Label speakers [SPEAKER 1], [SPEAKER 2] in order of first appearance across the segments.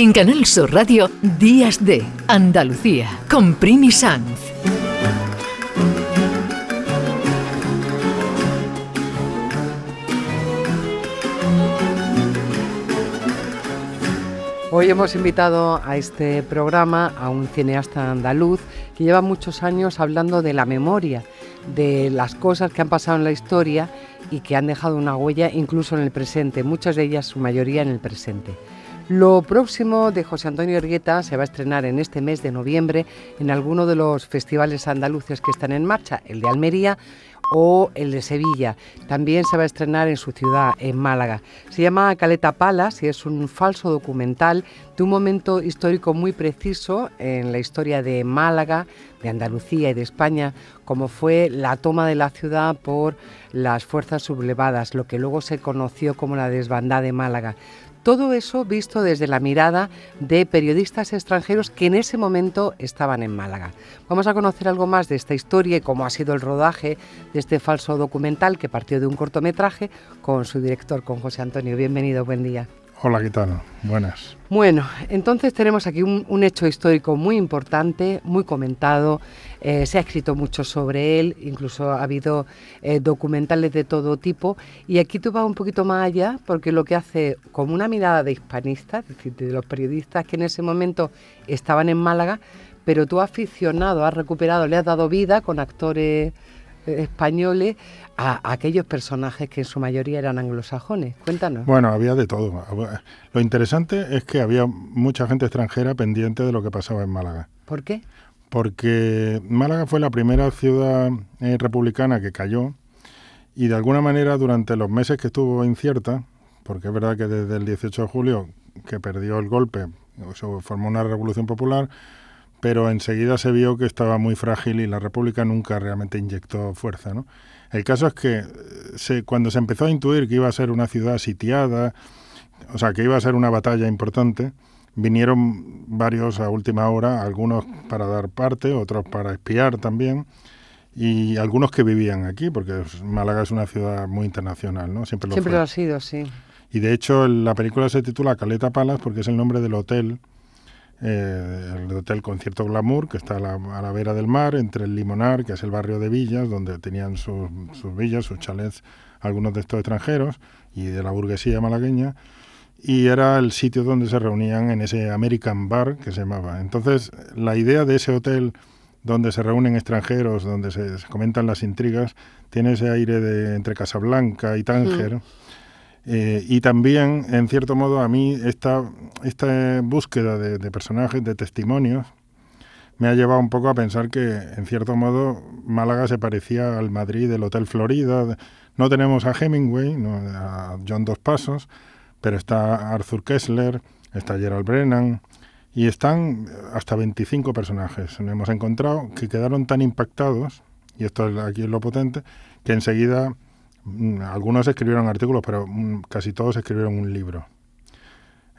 [SPEAKER 1] En Canal Sur Radio, Días de Andalucía, con Primi Sanz.
[SPEAKER 2] Hoy hemos invitado a este programa a un cineasta andaluz que lleva muchos años hablando de la memoria, de las cosas que han pasado en la historia y que han dejado una huella incluso en el presente, muchas de ellas, su mayoría en el presente. Lo próximo de José Antonio Ergueta se va a estrenar en este mes de noviembre en alguno de los festivales andaluces que están en marcha, el de Almería o el de Sevilla. También se va a estrenar en su ciudad, en Málaga. Se llama Caleta Palas y es un falso documental de un momento histórico muy preciso en la historia de Málaga, de Andalucía y de España, como fue la toma de la ciudad por las fuerzas sublevadas, lo que luego se conoció como la desbandada de Málaga. Todo eso visto desde la mirada de periodistas extranjeros que en ese momento estaban en Málaga. Vamos a conocer algo más de esta historia y cómo ha sido el rodaje de este falso documental que partió de un cortometraje con su director, con José Antonio. Bienvenido, buen día.
[SPEAKER 3] Hola, ¿qué tal? Buenas.
[SPEAKER 2] Bueno, entonces tenemos aquí un, hecho histórico muy importante, muy comentado, eh, se ha escrito mucho sobre él, incluso ha habido eh, documentales de todo tipo, y aquí tú vas un poquito más allá, porque lo que hace como una mirada de hispanista, es decir, de los periodistas que en ese momento estaban en Málaga, pero tú aficionado, has recuperado, le has dado vida con actores españoles a, aquellos personajes que en su mayoría eran anglosajones. Cuéntanos.
[SPEAKER 3] Bueno, había de todo. Lo interesante es que había mucha gente extranjera pendiente de lo que pasaba en Málaga.
[SPEAKER 2] ¿Por qué?
[SPEAKER 3] Porque Málaga fue la primera ciudad eh, republicana que cayó y de alguna manera durante los meses que estuvo incierta, porque es verdad que desde el 18 de julio que perdió el golpe, se formó una revolución popular, pero enseguida se vio que estaba muy frágil y la República nunca realmente inyectó fuerza. ¿no? El caso es que se, cuando se empezó a intuir que iba a ser una ciudad sitiada, o sea, que iba a ser una batalla importante, vinieron varios a última hora, algunos para dar parte, otros para espiar también, y algunos que vivían aquí, porque Málaga es una ciudad muy internacional, ¿no?
[SPEAKER 2] Siempre lo, Siempre lo ha sido, sí.
[SPEAKER 3] Y de hecho la película se titula Caleta Palas porque es el nombre del hotel eh, el hotel con cierto glamour, que está a la, vera del mar, entre el Limonar, que es el barrio de villas, donde tenían sus, villas, sus chalets, algunos de estos extranjeros y de la burguesía malagueña, y era el sitio donde se reunían en ese American Bar que se llamaba. Entonces, la idea de ese hotel donde se reúnen extranjeros, donde se, comentan las intrigas, tiene ese aire de entre Casablanca y Tánger. Eh, y también, en cierto modo, a mí esta, esta búsqueda de, personajes, de testimonios, me ha llevado un poco a pensar que, en cierto modo, Málaga se parecía al Madrid del Hotel Florida. No tenemos a Hemingway, no, a John Dos Pasos, pero está Arthur Kessler, está Gerald Brennan, y están hasta 25 personajes. Hemos encontrado que quedaron tan impactados, y esto aquí es lo potente, que enseguida algunos escribieron artículos, pero mm, casi todos escribieron un libro.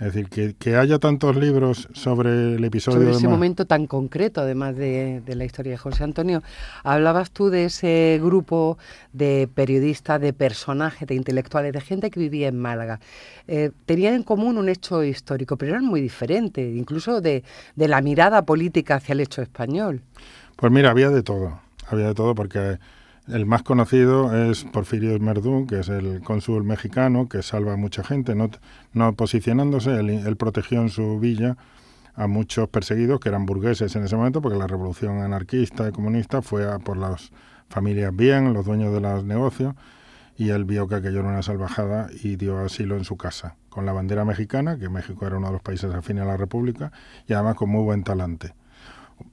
[SPEAKER 3] Es decir, que, que, haya tantos libros sobre el episodio.
[SPEAKER 2] Sobre ese momento tan concreto, además de, la historia de José Antonio. Hablabas tú de ese grupo de periodistas, de personajes, de intelectuales, de gente que vivía en Málaga. Eh, tenían en común un hecho histórico, pero eran muy diferentes, incluso de, de la mirada política hacia el hecho español.
[SPEAKER 3] Pues mira, había de todo. Había de todo porque el más conocido es Porfirio Merdú, que es el cónsul mexicano que salva a mucha gente, no, posicionándose, él, protegió en su villa a muchos perseguidos que eran burgueses en ese momento, porque la revolución anarquista y comunista fue a por las familias bien, los dueños de los negocios, y él vio que aquello era una salvajada y dio asilo en su casa, con la bandera mexicana, que México era uno de los países afines a la República, y además con muy buen talante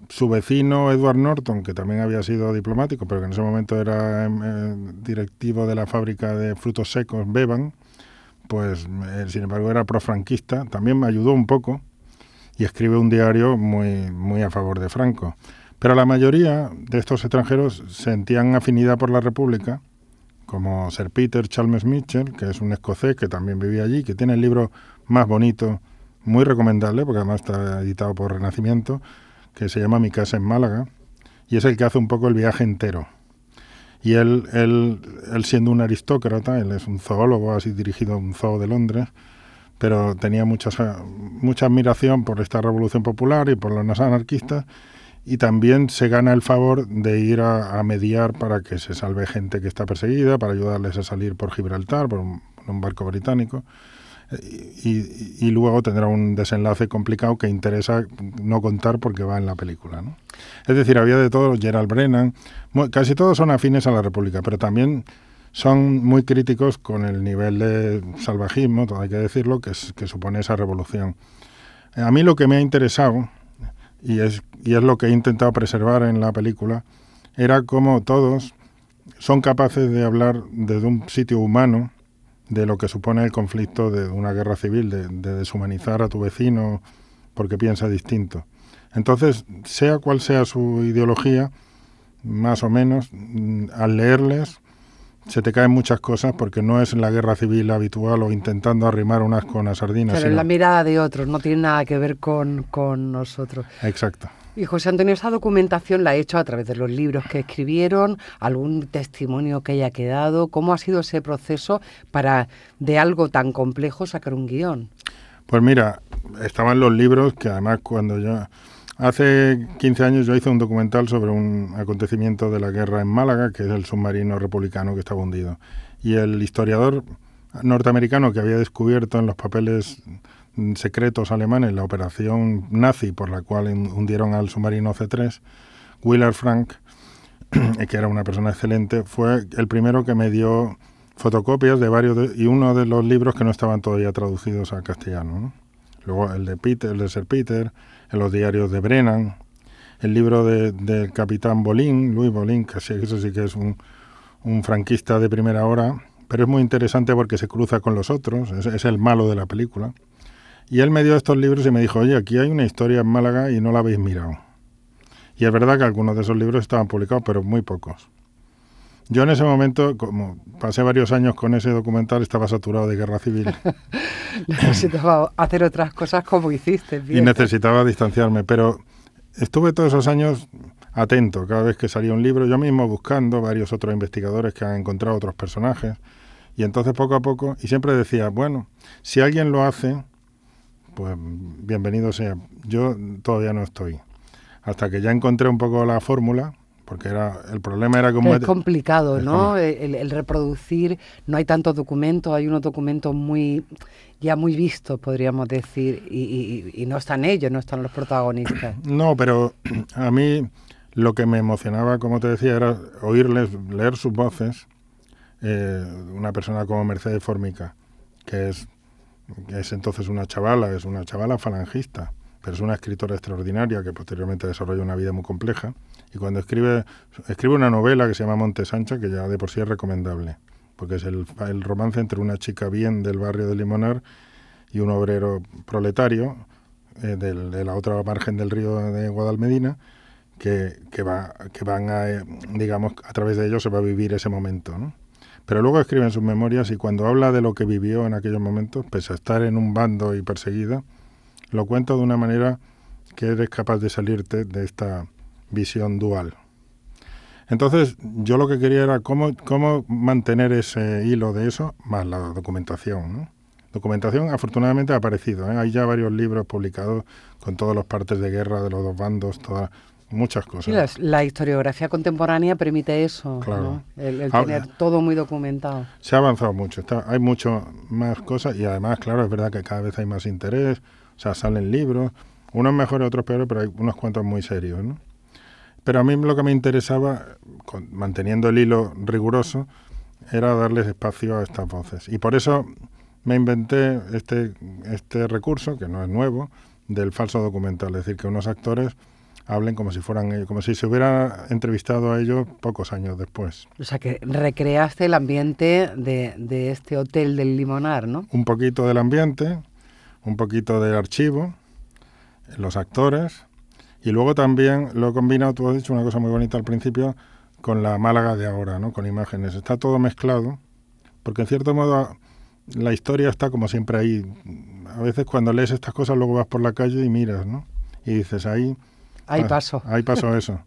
[SPEAKER 3] su vecino Edward Norton, que también había sido diplomático, pero que en ese momento era em, eh, directivo de la fábrica de frutos secos Bevan, pues sin embargo era profranquista, también me ayudó un poco y escribe un diario muy, muy a favor de Franco. Pero la mayoría de estos extranjeros sentían afinidad por la República, como Sir Peter Chalmers Mitchell, que es un escocés que también vivía allí, que tiene el libro más bonito, muy recomendable, porque además está editado por Renacimiento, que se llama Mi casa en Málaga, y es el que hace un poco el viaje entero. Y él, él, él siendo un aristócrata, él es un zoólogo, así dirigido a un zoo de Londres, pero tenía mucha, mucha admiración por esta revolución popular y por los anarquistas y también se gana el favor de ir a, mediar para que se salve gente que está perseguida, para ayudarles a salir por Gibraltar, por un, barco británico. Y, luego tendrá un desenlace complicado que interesa no contar porque va en la película. ¿no? Es decir, había de todo, Gerald Brennan, casi todos son afines a la República, pero también son muy críticos con el nivel de salvajismo, hay que decirlo, que, que supone esa revolución. A mí lo que me ha interesado, y es, y es lo que he intentado preservar en la película, era cómo todos son capaces de hablar desde un sitio humano de lo que supone el conflicto de una guerra civil, de, de deshumanizar a tu vecino porque piensa distinto. Entonces, sea cual sea su ideología, más o menos, mm, al leerles, se te caen muchas cosas porque no es la guerra civil habitual o intentando arrimar unas con las sardinas.
[SPEAKER 2] Pero es la mirada de otros, no tiene nada que ver con, con nosotros.
[SPEAKER 3] Exacto.
[SPEAKER 2] Y José Antonio, esa documentación la ha hecho a través de los libros que escribieron, algún testimonio que haya quedado. ¿Cómo ha sido ese proceso para de algo tan complejo sacar un guion?
[SPEAKER 3] Pues mira, estaban los libros que además cuando yo Hace 15 años yo hice un documental sobre un acontecimiento de la guerra en Málaga, que es el submarino republicano que estaba hundido. Y el historiador norteamericano que había descubierto en los papeles secretos alemanes la operación nazi por la cual hundieron al submarino C3, Willard Frank, que era una persona excelente, fue el primero que me dio fotocopias de varios y uno de los libros que no estaban todavía traducidos a castellano. Luego el de Peter, el de Sir Peter, en los diarios de Brennan, el libro del capitán Bolín, Luis Bolín, que sí que es un, franquista de primera hora, pero es muy interesante porque se cruza con los otros, es, el malo de la película. Y él me dio estos libros y me dijo, oye, aquí hay una historia en Málaga y no la habéis mirado. Y es verdad que algunos de esos libros estaban publicados, pero muy pocos. Yo en ese momento, como pasé varios años con ese documental, estaba saturado de guerra civil.
[SPEAKER 2] necesitaba hacer otras cosas como hiciste.
[SPEAKER 3] Y necesitaba distanciarme, pero estuve todos esos años atento cada vez que salía un libro, yo mismo buscando varios otros investigadores que han encontrado otros personajes. Y entonces poco a poco, y siempre decía, bueno, si alguien lo hace, pues bienvenido sea. Yo todavía no estoy. Hasta que ya encontré un poco la fórmula, porque era el problema era como...
[SPEAKER 2] Es complicado, ¿no? El, reproducir, no hay tantos documentos, hay unos documentos muy ya muy vistos, podríamos decir, y, no están ellos, no están los protagonistas.
[SPEAKER 3] No, pero a mí lo que me emocionaba, como te decía, era oírles, leer sus voces, eh, una persona como Mercedes Formica, que es, es entonces una chavala, es una chavala falangista, pero es una escritora extraordinaria que posteriormente desarrolla una vida muy compleja y cuando escribe, escribe una novela que se llama Monte Sancho, que ya de por sí es recomendable, porque es el, el romance entre una chica bien del barrio de Limonar y un obrero proletario eh, de la otra margen del río de Guadalmedina, que, que, va, que van a, eh, digamos, a través de ellos se va a vivir ese momento. Pero luego escribe en sus memorias y cuando habla de lo que vivió en aquellos momentos, pese a estar en un bando y perseguida, lo cuenta de una manera que eres capaz de salirte de esta visión dual. Entonces, yo lo que quería era cómo, cómo mantener ese hilo de eso, más la documentación. Documentación, afortunadamente, ha aparecido. ¿eh? Hay ya varios libros publicados con todas las partes de guerra de los dos bandos, todas muchas cosas.
[SPEAKER 2] la, historiografía contemporánea permite eso, el, ah, tener todo muy documentado.
[SPEAKER 3] Se ha avanzado mucho, está, hay mucho más cosas y además, claro, es verdad que cada vez hay más interés, o sea, salen libros, unos mejores, otros peores, pero hay unos cuantos muy serios, ¿no? Pero a mí lo que me interesaba, manteniendo el hilo riguroso, era darles espacio a estas voces. Y por eso me inventé este, este recurso, que no es nuevo, del falso documental. Es decir, que unos actores hablen como si fueran ellos, como si se hubiera entrevistado a ellos pocos años después.
[SPEAKER 2] O sea, que recreaste el ambiente de, de este hotel del Limonar, ¿no?
[SPEAKER 3] Un poquito del ambiente, un poquito del archivo, los actores y luego también lo he combinado, tú has dicho una cosa muy bonita al principio, con la Málaga de ahora, ¿no? Con imágenes. Está todo mezclado, porque en cierto modo la historia está como siempre ahí. A veces cuando lees estas cosas luego vas por la calle y miras, ¿no? Y dices, ahí...
[SPEAKER 2] Ahí paso.
[SPEAKER 3] Ahí pasó eso.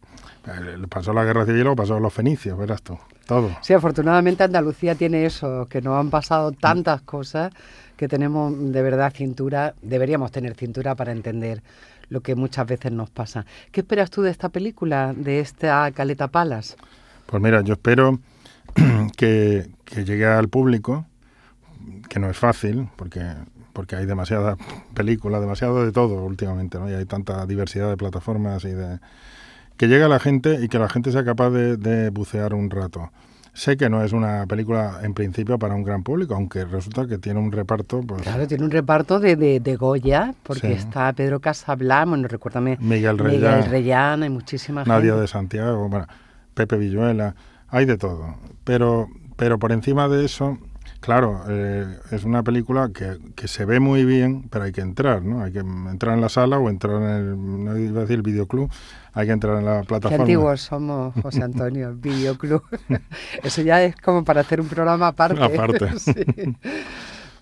[SPEAKER 3] Eh, pasó la guerra civil o pasó los fenicios, verás tú, todo.
[SPEAKER 2] Sí, afortunadamente Andalucía tiene eso, que nos han pasado tantas cosas que tenemos de verdad cintura, deberíamos tener cintura para entender lo que muchas veces nos pasa. ¿Qué esperas tú de esta película, de esta Caleta Palas?
[SPEAKER 3] Pues mira, yo espero que, que llegue al público, que no es fácil, porque porque hay demasiadas películas, demasiado de todo últimamente, ¿no? Y hay tanta diversidad de plataformas y de... Que llegue a la gente y que la gente sea capaz de, bucear un rato. Sé que no es una película en principio para un gran público, aunque resulta que tiene un reparto. Pues,
[SPEAKER 2] claro, tiene un reparto de, de, Goya, porque está Pedro Casablanca, bueno, recuérdame.
[SPEAKER 3] Miguel
[SPEAKER 2] Reyán. Miguel Reyán, hay muchísima
[SPEAKER 3] Nadia de Santiago, bueno, Pepe Villuela, hay de todo. Pero, pero por encima de eso, Claro, eh, es una película que, que, se ve muy bien, pero hay que entrar, ¿no? Hay que entrar en la sala o entrar en el, no iba a decir el videoclub, hay que entrar en la plataforma.
[SPEAKER 2] Qué antiguos somos, José Antonio, videoclub. Eso ya es como para hacer un programa aparte.
[SPEAKER 3] Aparte.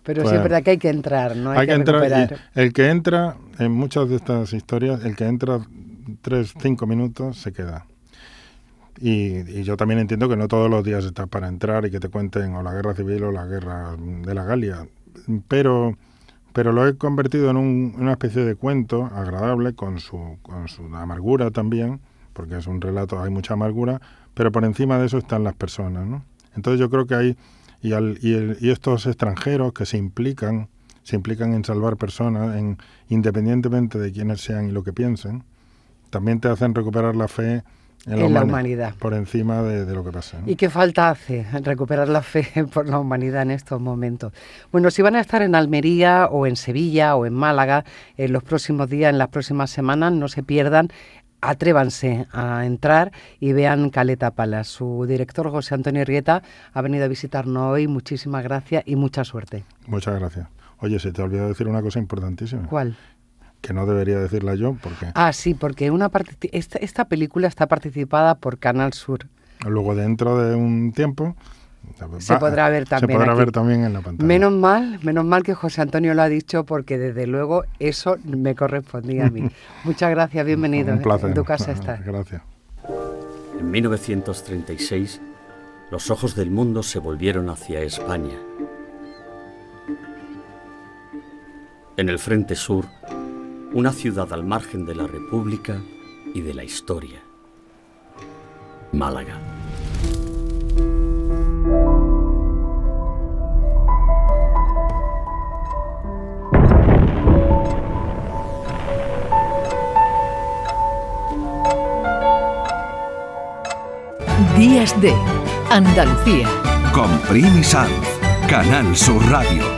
[SPEAKER 2] Pero sí es verdad que hay que entrar, ¿no?
[SPEAKER 3] Hay, que, entrar. el que entra, en muchas de estas historias, el que entra tres, cinco minutos se queda. Y, yo también entiendo que no todos los días estás para entrar y que te cuenten o la guerra civil o la guerra de la Galia, pero, pero lo he convertido en una especie de cuento agradable con su, con su amargura también, porque es un relato, hay mucha amargura, pero por encima de eso están las personas. ¿no? Entonces yo creo que hay, y, al, y, el, y estos extranjeros que se implican, se implican en salvar personas, en, independientemente de quiénes sean y lo que piensen, también te hacen recuperar la fe
[SPEAKER 2] en, la, humanidad.
[SPEAKER 3] Por encima de, lo que pasa.
[SPEAKER 2] ¿Y qué falta hace recuperar la fe por la humanidad en estos momentos? Bueno, si van a estar en Almería o en Sevilla o en Málaga en los próximos días, en las próximas semanas, no se pierdan atrévanse a entrar y vean Caleta Palas. Su director José Antonio Rieta ha venido a visitarnos hoy. Muchísimas gracias y mucha suerte.
[SPEAKER 3] Muchas gracias. Oye, se te olvidó decir una cosa importantísima.
[SPEAKER 2] ¿Cuál?
[SPEAKER 3] Que no debería decirla yo porque...
[SPEAKER 2] Ah, sí, porque una esta, esta película está participada por Canal Sur.
[SPEAKER 3] Luego dentro de un tiempo
[SPEAKER 2] se podrá ver también.
[SPEAKER 3] Se podrá ver también en la pantalla.
[SPEAKER 2] Menos mal, menos mal que José Antonio lo ha dicho, porque desde luego eso me correspondía a mí. Muchas gracias, bienvenido.
[SPEAKER 3] Un placer.
[SPEAKER 2] En tu casa está.
[SPEAKER 3] Gracias.
[SPEAKER 4] En 1936, los ojos del mundo se volvieron hacia España. En el Frente Sur, una ciudad al margen de la República y de la historia. Málaga.
[SPEAKER 1] Días de Andalucía.
[SPEAKER 5] Con Primi Sanz, Canal Sur Radio.